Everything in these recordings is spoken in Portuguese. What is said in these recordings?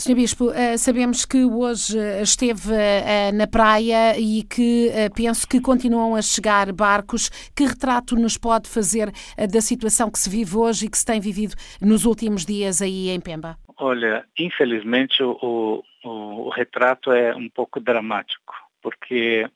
Sr. Bispo, eh, sabemos que hoje eh, esteve eh, na praia e que penso que continuam a chegar barcos. Que retrato nos pode fazer da situação que se vive hoje e que se tem vivido nos últimos dias aí em Pemba? Olha, infelizmente o, o, o retrato é um pouco dramático, porque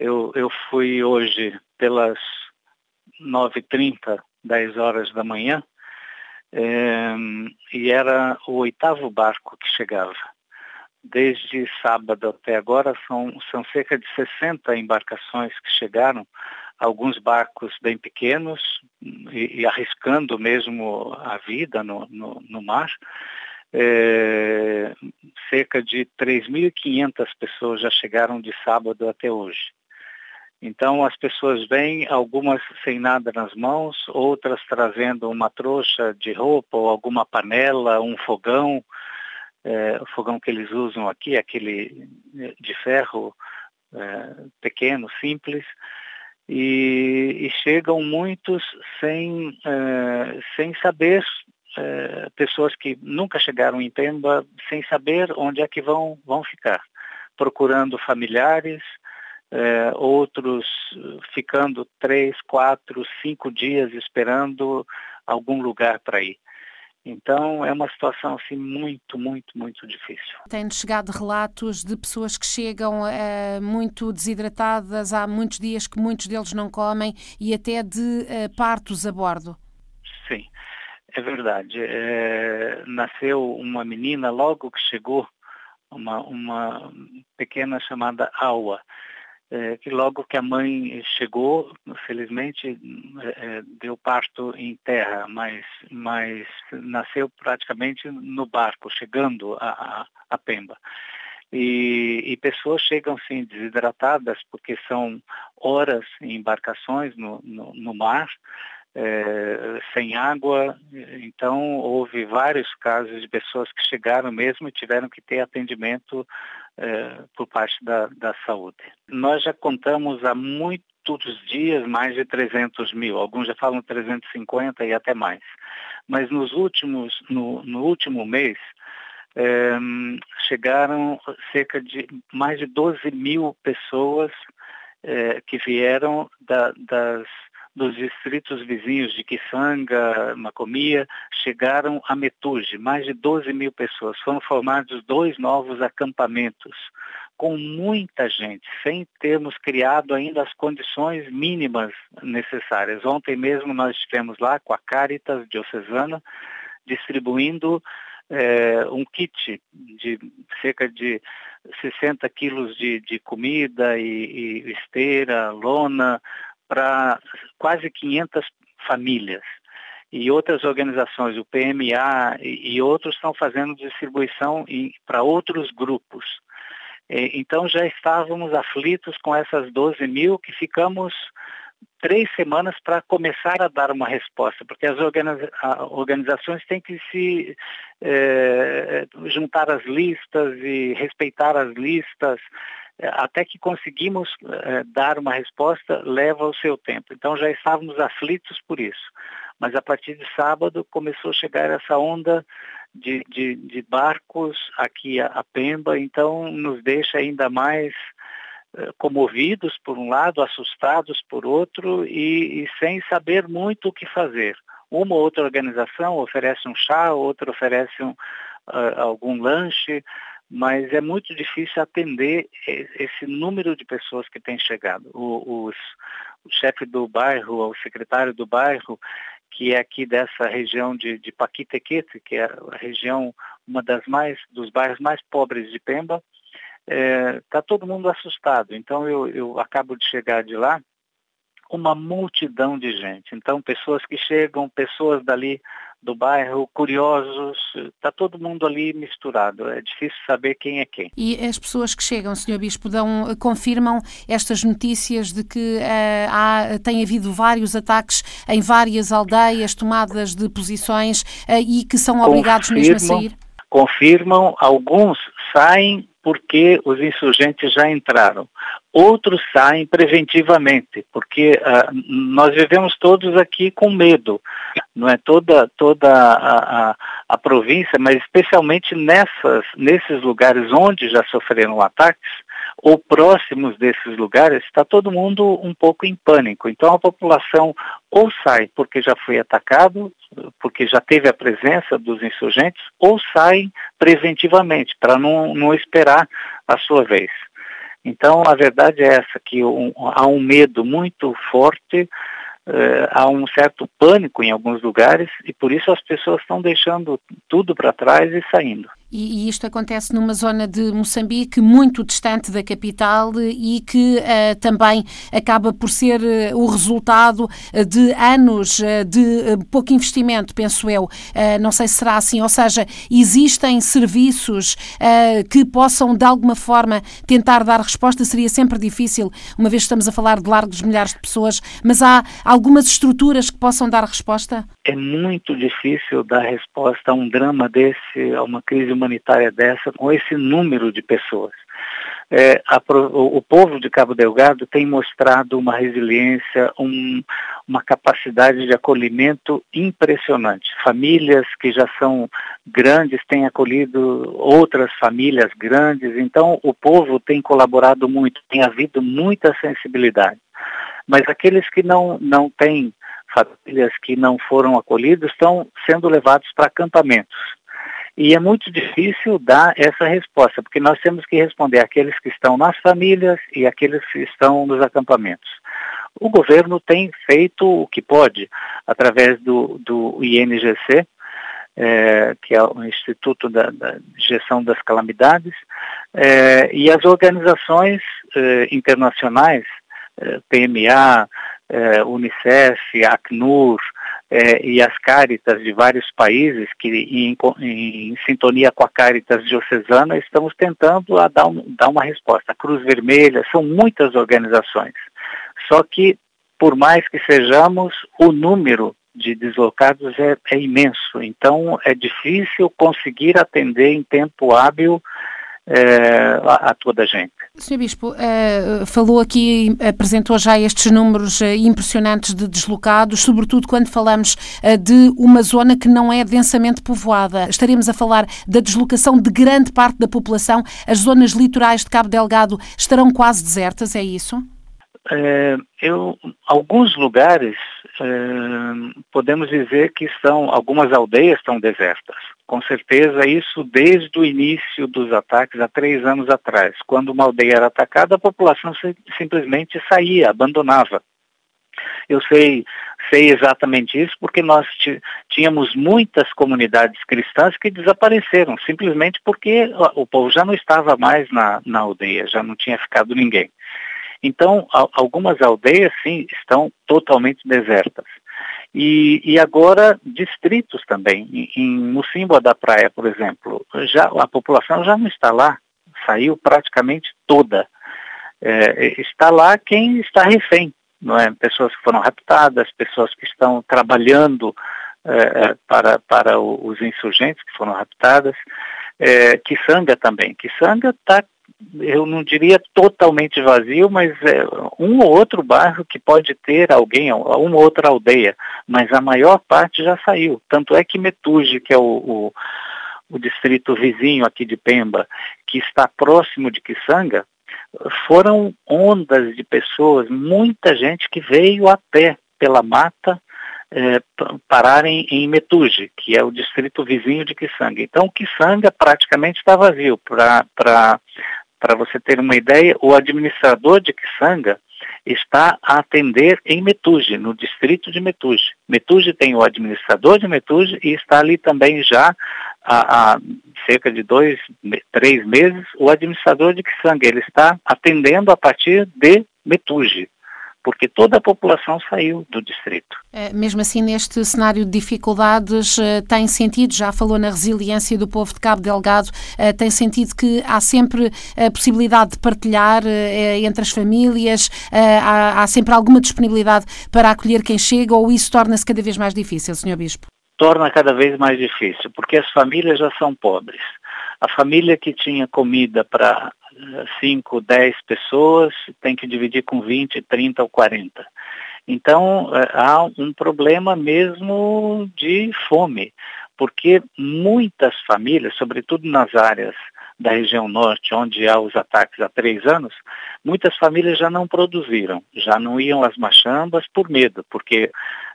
eu, eu fui hoje pelas 9h30, 10 horas da manhã, e era o oitavo barco que chegava. Desde sábado até agora são, são cerca de 60 embarcações que chegaram, alguns barcos bem pequenos e, e arriscando mesmo a vida no, no, no mar. É, cerca de 3.500 pessoas já chegaram de sábado até hoje. Então as pessoas vêm, algumas sem nada nas mãos, outras trazendo uma trouxa de roupa ou alguma panela, um fogão, é, o fogão que eles usam aqui, aquele é, de ferro é, pequeno, simples, e, e, chegam muitos sem, é, sem saber, é, pessoas que nunca chegaram em Pemba, sem saber onde é que vão, vão ficar, procurando familiares, é, outros ficando três, quatro, cinco dias esperando algum lugar para ir. Então é uma situação assim muito, muito, muito difícil. Tem chegado relatos de pessoas que chegam é, muito desidratadas, há muitos dias que muitos deles não comem e até de é, partos a bordo. Sim, é verdade. É, nasceu uma menina logo que chegou, uma, uma pequena chamada Aua é, que logo que a mãe chegou, felizmente é, deu parto em terra, mas, mas nasceu praticamente no barco, chegando a, a, a Pemba. E, e, pessoas chegam sim desidratadas porque são horas em embarcações no, no, no mar, é, sem água. Então, houve vários casos de pessoas que chegaram mesmo e tiveram que ter atendimento é, por parte da, da saúde. Nós já contamos há muitos dias mais de 300 mil, alguns já falam 350 e até mais. Mas nos últimos, no, no último mês, é, chegaram cerca de mais de 12 mil pessoas é, que vieram da, das dos distritos vizinhos de Kisanga, Macomia, chegaram a Metuge. Mais de 12 mil pessoas. Foram formados dois novos acampamentos, com muita gente, sem termos criado ainda as condições mínimas necessárias. Ontem mesmo nós estivemos lá com a Caritas Diocesana, distribuindo é, um kit de cerca de 60 quilos de, de comida e, e esteira, lona, para quase 500 famílias. E outras organizações, o PMA e, outros, estão fazendo distribuição para outros grupos. então já estávamos aflitos com essas 12 mil que ficamos três semanas para começar a dar uma resposta, porque as organiza organizações têm que se eh, juntar as listas e respeitar as listas até que conseguimos eh, dar uma resposta, leva o seu tempo. Então já estávamos aflitos por isso. Mas a partir de sábado começou a chegar essa onda de, de, de barcos aqui a, a, Pemba, então nos deixa ainda mais eh, comovidos por um lado, assustados por outro e, e sem saber muito o que fazer. Uma ou outra organização oferece um chá, outra oferece um, uh, algum lanche, mas é muito difícil atender esse número de pessoas que tem chegado. O, os, o chefe do bairro, o secretário do bairro, que é aqui dessa região de, de Paquitequete, que é a região, uma das mais, dos bairros mais pobres de Pemba, está é, tá todo mundo assustado. Então eu, eu acabo de chegar de lá, uma multidão de gente. Então pessoas que chegam, pessoas dali do bairro, curiosos, está todo mundo ali misturado, é difícil saber quem é quem. E as pessoas que chegam, Sr. Bispo, dão, confirmam estas notícias de que uh, há, tem havido vários ataques em várias aldeias, tomadas de posições uh, e que são obrigados mesmo a sair? Confirmam, alguns saem porque os insurgentes já entraram. Outros saem preventivamente, porque uh, nós vivemos todos aqui com medo, não é toda toda a, a, a província, mas especialmente nessas nesses lugares onde já sofreram ataques ou próximos desses lugares, está todo mundo um pouco em pânico. Então a população ou sai porque já foi atacado, porque já teve a presença dos insurgentes, ou sai preventivamente, para não, não esperar a sua vez. Então a verdade é essa, que um, há um medo muito forte Uh, há um certo pânico em alguns lugares e por isso as pessoas estão deixando tudo para trás e saindo. E, e, isto acontece numa zona de Moçambique muito distante da capital e que uh, também acaba por ser uh, o resultado uh, de anos de pouco investimento, penso eu. não sei se será assim, ou seja, existem serviços que possam de alguma forma tentar dar resposta. Seria sempre difícil, uma vez que estamos a falar de largos milhares de pessoas, mas há algumas estruturas que possam dar resposta? É muito difícil dar resposta a um drama desse, a uma crise humanitária dessa, com esse número de pessoas. É, a, o, povo de Cabo Delgado tem mostrado uma resiliência, um, uma capacidade de acolhimento impressionante. Famílias que já são grandes têm acolhido outras famílias grandes, então o povo tem colaborado muito, tem havido muita sensibilidade. Mas aqueles que não, não têm famílias que não foram acolhidos estão sendo levados para acampamentos. E é muito difícil dar essa resposta, porque nós temos que responder àqueles que estão nas famílias e àqueles que estão nos acampamentos. O governo tem feito o que pode, através do, do INGC, é, que é o Instituto da, da Gestão das Calamidades, é, e as organizações é, internacionais, é, PMA, é, Unicef, Acnur, é, e as Caritas de vários países, que em, em, sintonia com a Caritas diocesana, estamos tentando a dar, um, dar uma resposta. A Cruz Vermelha, são muitas organizações. Só que, por mais que sejamos, o número de deslocados é, é imenso. Então, é difícil conseguir atender em tempo hábil a, a, toda a gente. Sr. Bispo, uh, falou aqui, apresentou já estes números uh, impressionantes de deslocados, sobretudo quando falamos de uma zona que não é densamente povoada. Estaremos a falar da deslocação de grande parte da população. As zonas litorais de Cabo Delgado estarão quase desertas, é isso? eu, alguns lugares podemos dizer que estão, algumas aldeias estão desertas. Com certeza isso desde o início dos ataques há três anos atrás. Quando uma aldeia era atacada, a população simplesmente saía, abandonava. Eu sei, sei exatamente isso porque nós tínhamos muitas comunidades cristãs que desapareceram, simplesmente porque o povo já não estava mais na, na aldeia, já não tinha ficado ninguém. Então, algumas aldeias, sim, estão totalmente desertas. E, e agora distritos também. Em, em da Praia, por exemplo, já, a população já não está lá, saiu praticamente toda. É, está lá quem está refém, não é? Pessoas que foram raptadas, pessoas que estão trabalhando é, é para, para os insurgentes que foram raptadas. É, Kisanga também. Kisanga está eu não diria totalmente vazio, mas é um ou outro bairro que pode ter alguém, uma outra aldeia, mas a maior parte já saiu. Tanto é que Metuge, que é o, o, o distrito vizinho aqui de Pemba, que está próximo de Kisanga, foram ondas de pessoas, muita gente que veio a pé pela mata é, pararem em Metuge, que é o distrito vizinho de Kisanga. Então, Kisanga praticamente está vazio. Para para você ter uma ideia, o administrador de Kisanga está a atender em Metuge, no distrito de Metuge. Metuge tem o administrador de Metuge e está ali também já há, há cerca de dois, três meses o administrador de Kisanga. Ele está atendendo a partir de Metuge porque toda a população saiu do distrito. É, mesmo assim, neste cenário de dificuldades, eh, tem sentido, já falou na resiliência do povo de Cabo Delgado, eh, tem sentido que há sempre a possibilidade de partilhar eh, entre as famílias, há sempre alguma disponibilidade para acolher quem chega ou isso torna-se cada vez mais difícil, Sr. Bispo? Torna cada vez mais difícil, porque as famílias já são pobres. A família que tinha comida para 5, 10 pessoas tem que dividir com 20, 30 ou 40. Então, eh, há um problema mesmo de fome, porque muitas famílias, sobretudo nas áreas da região norte, onde há os ataques há três anos, muitas famílias já não produziram, já não iam às machambas por medo, porque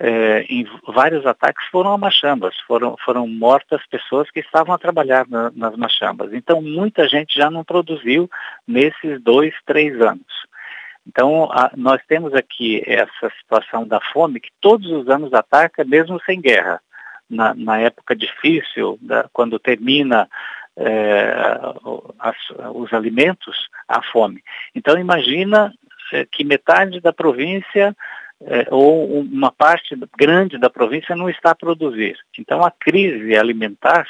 é, em vários ataques foram a machambas, foram, foram mortas pessoas que estavam a trabalhar na, nas machambas. Então, muita gente já não produziu nesses dois, três anos. Então, a, nós temos aqui essa situação da fome que todos os anos ataca, mesmo sem guerra. Na, na época difícil, da, quando termina é, as, os alimentos, a fome. Então imagina é, que metade da província é, ou uma parte grande da província não está a produzir. Então a crise alimentar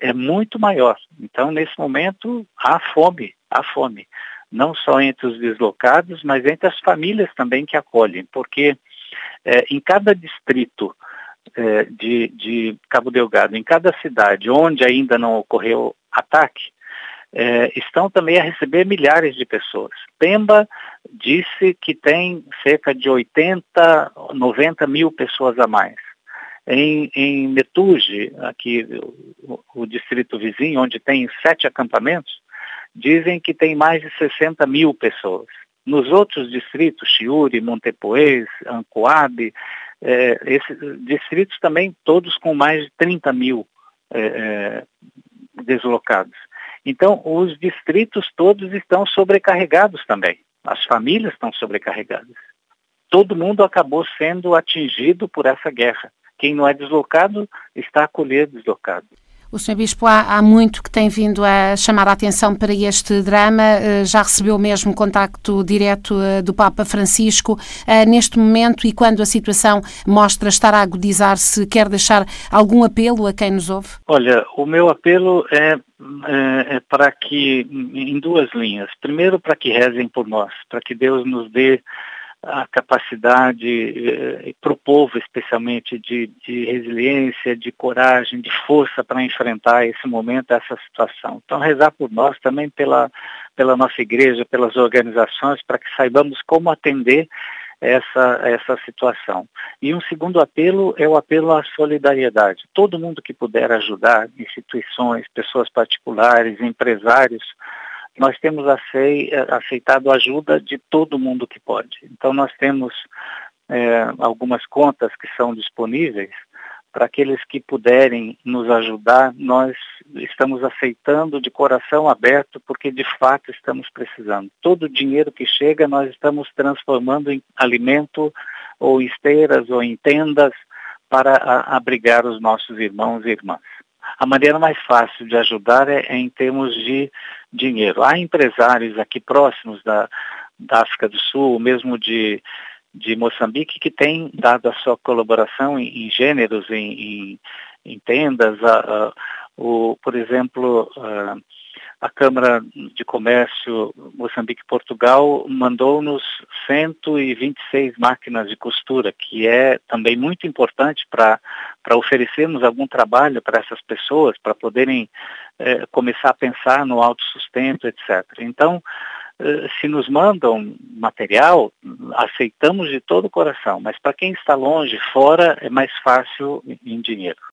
é muito maior. Então nesse momento há fome, há fome, não só entre os deslocados, mas entre as famílias também que acolhem, porque é, em cada distrito é, de, de, Cabo Delgado, em cada cidade onde ainda não ocorreu ataque, é, estão também a receber milhares de pessoas. Pemba disse que tem cerca de 80, 90 mil pessoas a mais. Em, em Metuge, aqui o, o, distrito vizinho, onde tem sete acampamentos, dizem que tem mais de 60 mil pessoas. Nos outros distritos, Chiuri, Montepoês, Ancoabe, é, esses distritos também todos com mais de 30 mil é, deslocados. Então, os distritos todos estão sobrecarregados também. As famílias estão sobrecarregadas. Todo mundo acabou sendo atingido por essa guerra. Quem não é deslocado está a acolher deslocado. O Sr. Bispo há, há, muito que tem vindo a chamar a atenção para este drama, eh, já recebeu mesmo contacto direto eh, do Papa Francisco. Eh, neste momento e quando a situação mostra estar a agudizar-se, quer deixar algum apelo a quem nos ouve? Olha, o meu apelo é, é, é para que, em duas linhas. Primeiro, para que rezem por nós, para que Deus nos dê a capacidade eh, para o povo, especialmente, de, de, resiliência, de coragem, de força para enfrentar esse momento, essa situação. Então, rezar por nós, também pela, pela nossa igreja, pelas organizações, para que saibamos como atender essa, essa situação. E um segundo apelo é o apelo à solidariedade. Todo mundo que puder ajudar, instituições, pessoas particulares, empresários, nós temos aceitado ajuda de todo mundo que pode. Então nós temos é, algumas contas que são disponíveis para aqueles que puderem nos ajudar, nós estamos aceitando de coração aberto porque de fato estamos precisando. Todo o dinheiro que chega nós estamos transformando em alimento ou esteiras ou em tendas para abrigar os nossos irmãos e irmãs. A maneira mais fácil de ajudar é, é em termos de dinheiro. Há empresários aqui próximos da, da África do Sul, mesmo de, de Moçambique, que têm dado a sua colaboração em, em gêneros, em, em, em tendas. A, a, o, por exemplo, a, a Câmara de Comércio Moçambique-Portugal mandou-nos 126 máquinas de costura, que é também muito importante para oferecermos algum trabalho para essas pessoas, para poderem é, começar a pensar no autossustento, etc. Então, é, se nos mandam material, aceitamos de todo o coração, mas para quem está longe, fora, é mais fácil em dinheiro.